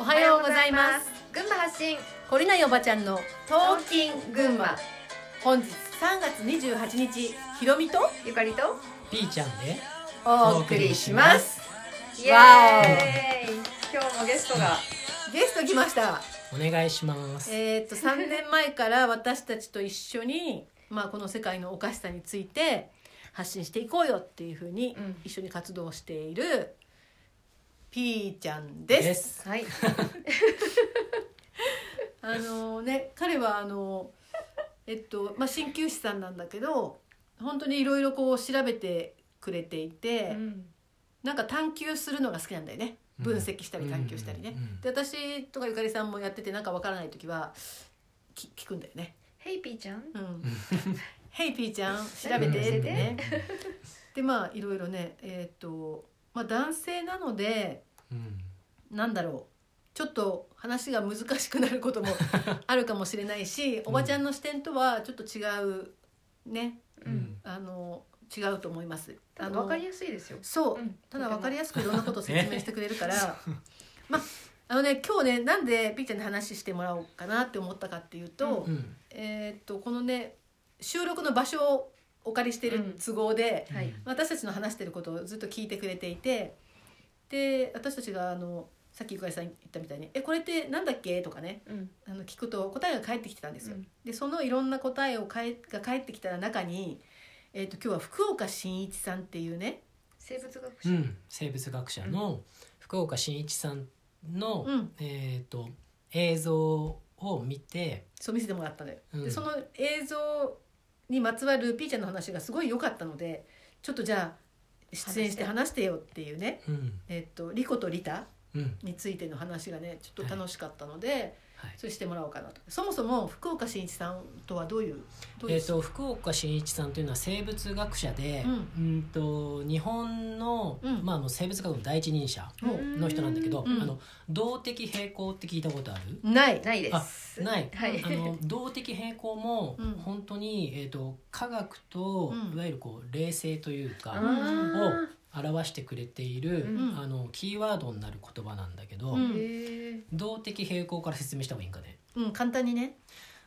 おはようございます。群馬発信。懲りないおばちゃんのトーキン群馬。本日3月28日ひろみとゆかりとピーちゃんでお送りします。イエーイ。わ今日もゲストが。ゲスト来ました。お願いします。えーっと3年前から私たちと一緒に、まあ、この世界のおかしさについて発信していこうよっていうふうにうん。一緒に活動しているピーちゃんです。です。はい あのね彼はあのえっとまあ鍼灸師さんなんだけど本当にいろいろこう調べてくれていて、うんなんか探求するのが好きなんだよねうん分析したり探求したりね。うんうんで私とかゆかりさんもやっててなんかわからない時はき聞くんだよね。ヘイピーちゃんうん「ヘイピーちゃん 調べて」ってね。でまあいろいろねえっ、と、まあ、男性なのでうん。なんだろう。ちょっと話が難しくなることも あるかもしれないし、おばちゃんの視点とはちょっと違うね。ううん。んあの違うと思います。あのただ分かりやすいですよ。そう、うん。ただ分かりやすくいろんなことを説明してくれるから。まああのね今日ねなんでピーちゃんに話してもらおうかなって思ったかっていうと、うん。えーっとこのね収録の場所をお借りしてる都合で、はい。私たちの話してることをずっと聞いてくれていてで私たちがあのさっきゆかりさん言ったみたいに「えこれってなんだっけ?」とかねうん。あの聞くと答えが返ってきてたんですよ。うん。でそのいろんな答えをかえが返ってきた中に、えー、と今日は福岡伸一さんっていうね、生物学者。うん、生物学者の福岡伸一さんの、うん、えっ、と映像を見て、そう見せてもらったのよ。うん。でその映像にまつわるピーちゃんの話がすごい良かったのでちょっとじゃあ出演して話して。よっていうね、うん。えっとリコとリタうん。についての話がねちょっと楽しかったので、はい。それしてもらおうかなと。そもそも福岡伸一さんとはどういうどういう？えー、と福岡伸一さんというのは生物学者で、ううんと日本の,、うん。まあ、あの生物学の第一人者うん。の人なんだけど、うん。あの動的平衡って聞いたことある？ないないであすない、はい。あの動的平衡もうん。本当に、えー、と科学と、うん。いわゆるこう冷静というか、あをー表してくれている、うん。あのキーワードになる言葉なんだけど、うん。動的平衡から説明した方がいいんかね？うん簡単にね。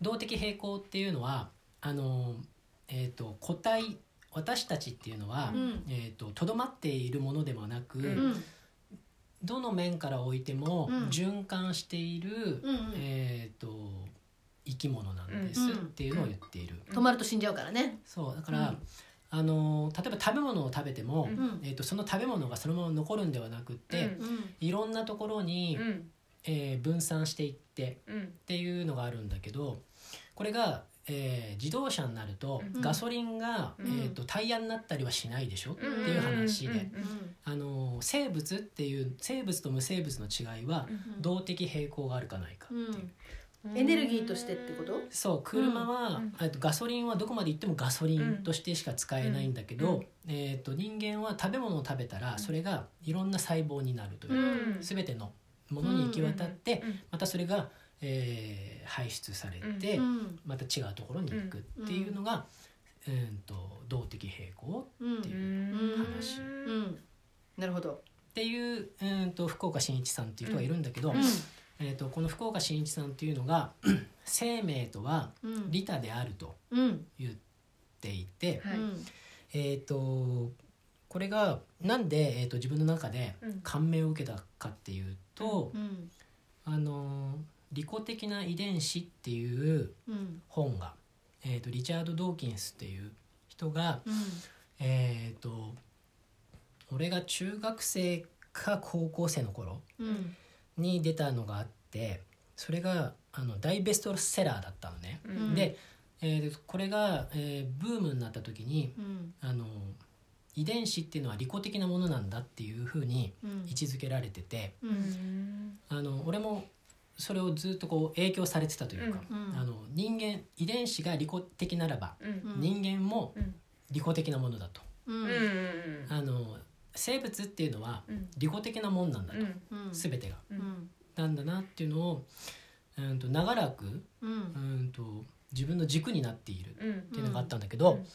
動的平衡っていうのはあの、えー、と個体私たちっていうのはうん。えーととど、まっているものではなく、うん。うんどの面から置いてもうん。循環している、うんうん。えー、と生き物なんですうんっていうのを言っている。止まると死んじゃうからね。そうだから、うんあの例えば食べ物を食べても、うん。えー、とその食べ物がそのまま残るんではなくって、うん。うん。いろんなところに、うん。えー分散していってうん。っていうのがあるんだけどこれが、えー自動車になると、うん。ガソリンが、うん。えー、とタイヤになったりはしないでしょ、ってうん。いう話で、あの生物っていう生物と無生物の違いは、うん。動的平衡があるかないかっていう。うんエネルギーとしてってこと？そう車は、うんえっとガソリンはどこまで行ってもガソリンとしてしか使えないんだけど、うんえー、と人間は食べ物を食べたらそれがいろんな細胞になるという、うん。全てのものに行き渡って、うんまたそれが、えー排出されて、うんまた違うところに行くっていうのが、うん、と動的平衡うんっていううん。話うん。なるほど。っていう、うん、と福岡伸一さんっていう人がいるんだけど、うんえー、とこの福岡伸一さんっていうのが 生命とはうん。利他であるとうん。言っていて、はい。えー、とこれがなんで、えー、と自分の中でうん。感銘を受けたかっていうと、うん。あの利己的な遺伝子っていううん。本が、えー、とリチャード・ドーキンスっていう人が、うん。えー、と俺が中学生か高校生の頃うんに出たのがあってそれがあの大ベストセラーだったのね。うん。で、えーこれが、えーブームになった時にうん。あの遺伝子っていうのは利己的なものなんだっていうふうにうん。位置づけられててううん。んあの俺もそれをずっとこう影響されてたというか、うん。あの人間遺伝子が利己的ならば、うん。うん人間もうん。利己的なものだと、生物っていうのはうん。利己的なもんなんだと、全てが。うん。なんだなっていうのを、うん、と長らく、うん。うん、と自分の軸になっているっうん。ていうのがあったんだけど、うん。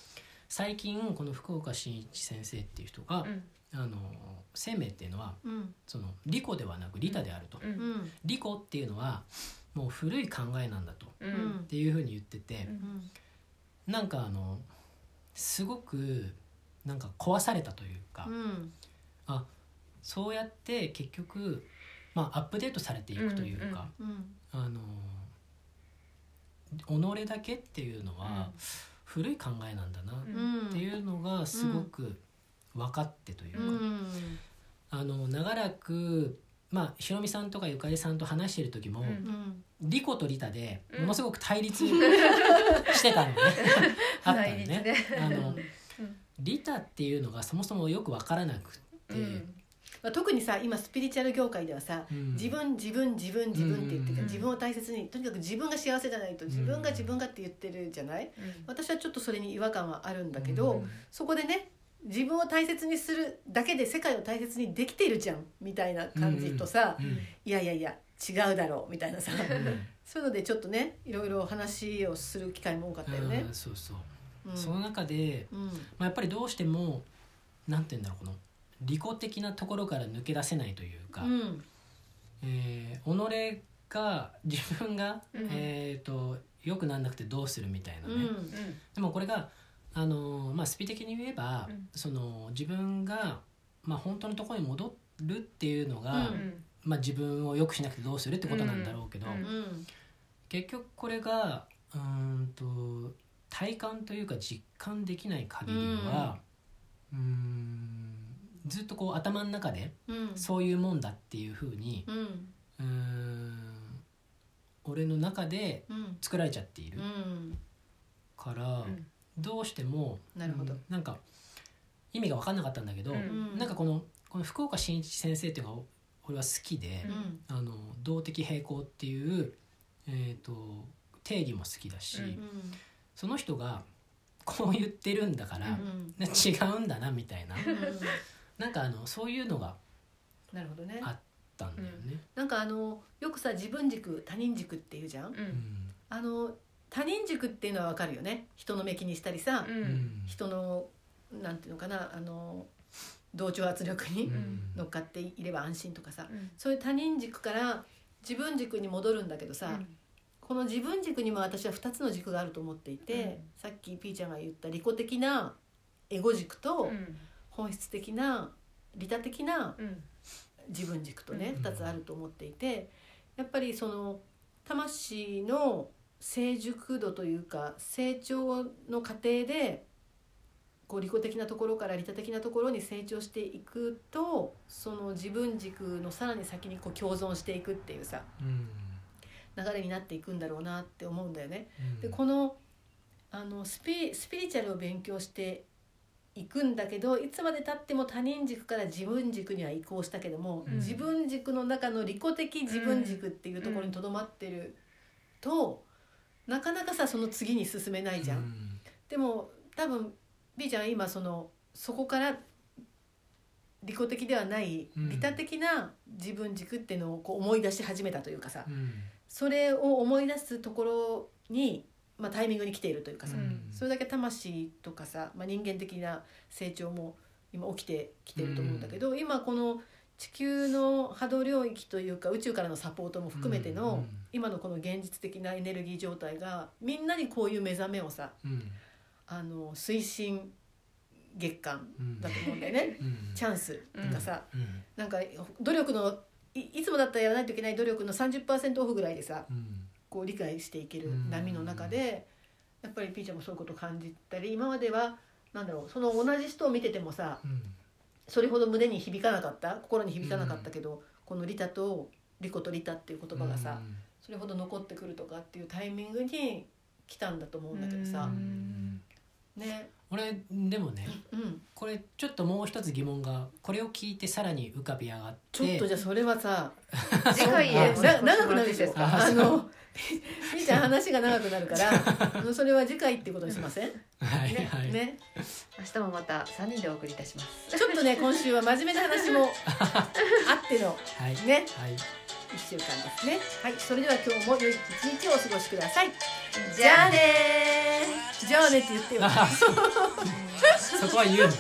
最近この福岡伸一先生っていう人が、うん。あの生命っていうのはうん。その利己ではなく利他であると、ううん。ん利己っていうのはもう古い考えなんだとっていうふうに言っててう、ん。なんかあのすごくなんか壊されたというか、うん。あそうやって結局、まあ、アップデートされていくというか、うんあの己だけっていうのは古い考えなんだなうんっていうのがすごく分かってというか、うん。あの長らくまあひろみさんとかゆかりさんと話してる時も、うん。うん利己と利他でうん。ものすごく対立 してたのね、あったのね。ね。あのっていうのがそもそもよく分からなくって、うん。まあ、特にさ今スピリチュアル業界ではさ、うん。自分自分自分自分って言ってるから、うん自分を大切にとにかく自分が幸せじゃないと自分が自分がって言ってるじゃない？私はちょっとそれに違和感はあるんだけど、うんそこでね自分を大切にするだけで世界を大切にできてるじゃんみたいな感じとさ、うんいやいやいや違うだろうみたいなさ。そういうのでちょっとねいろいろ話をする機会も多かったよね。うん。そうそう、うんその中で、うん。まあ、やっぱりどうしてもなんて言うんだろうこの利己的なところから抜け出せないというか、うん。えー己が自分が、うん。えー、と良くなんなくてどうするみたいなね、うん。でもこれが、あのーまあ、スピ的に言えば、うん。その自分が、まあ、本当のところに戻るっていうのが、うん。まあ、自分を良くしなくてどうするってことなんだろうけど、うん。うん。結局これがうーんと体感というか実感できない限りは、うーんずっとこう頭の中でうん。そういうもんだっていうふうにうん。うーん俺の中でうん。作られちゃっているうん。から、うん。どうしてもなるほど。うんなんか意味が分かんなかったんだけど、うん。なんかこのこの福岡伸一先生っていうのが俺は好きで、うん。あの動的平衡っていう、えー、と定義も好きだし、うんその人がこう言ってるんだから、うん。違うんだなみたいな。うん。なんかあのそういうのがあなるほどね。あったんだよね。なんかあのよくさ自分軸他人軸っていうじゃん？ううん。んあの他人軸っていうのはわかるよね。人の目気にしたりさ、うん。うん人のなんていうのかなあの同調圧力にうん。乗っかっていれば安心とかさ。うん。そういう他人軸から自分軸に戻るんだけどさ、この自分軸にも私は2つの軸があると思っていて、さっきピーちゃんが言った利己的なエゴ軸とうん。本質的な利他的なうん。自分軸とねうん。2つあると思っていてやっぱりその魂の成熟度というか成長の過程でこう利己的なところから利他的なところに成長していくとその自分軸のさらに先にこう共存していくっていうさ。うん流れになっていくんだろうなって思うんだよね。うん。でこのあのスピスピリチュアルを勉強していくんだけどいつまでたっても他人軸から自分軸には移行したけども、うん。自分軸の中の利己的自分軸っていうところにとどまってると、なかなかさその次に進めないじゃん。うん。でも多分 B ちゃんは今そのそこから利己的ではないうん。利他的な自分軸っていうのをこう思い出し始めたというかさ、うんそれを思い出すところに、まあ、タイミングに来ているというかさ、うん。それだけ魂とかさ、まあ、人間的な成長も今起きてきてると思うんだけど、今この地球の波動領域というか宇宙からのサポートも含めての、うん。今のこの現実的なエネルギー状態がみんなにこういう目覚めをさうん。あの推進月間うんだと思うんだよね。うん。チャンスとかさ、うん。なんか努力のいいつもだったらやらないといけない努力の30%オフぐらいでさうん。こう理解していける波の中でやっぱりピーちゃんもそういうことを感じたり今まではなんだろうその同じ人を見ててもさうん。それほど胸に響かなかった心に響かなかったけど、この「利他」と「利己と利他」っていう言葉がさ、それほど残ってくるとかっていうタイミングに来たんだと思うんだけどうさ、ん。ね。俺でもねうんこれちょっともう一つ疑問がこれを聞いてさらに浮かび上がって。ちょっとじゃあそれはさ 次回へな長くなるでしょああの みーちゃん話が長くなるからそれは次回ってことにしません？ねはいはい、ね。明日もまた三人でお送りいたします。ちょっとね 今週は真面目な話もあってのはい。ね。はい。一週間ですね。はい。それでは今日も良い一日をお過ごしください。じゃあねー。じゃあねって言ってよそこは言うのね。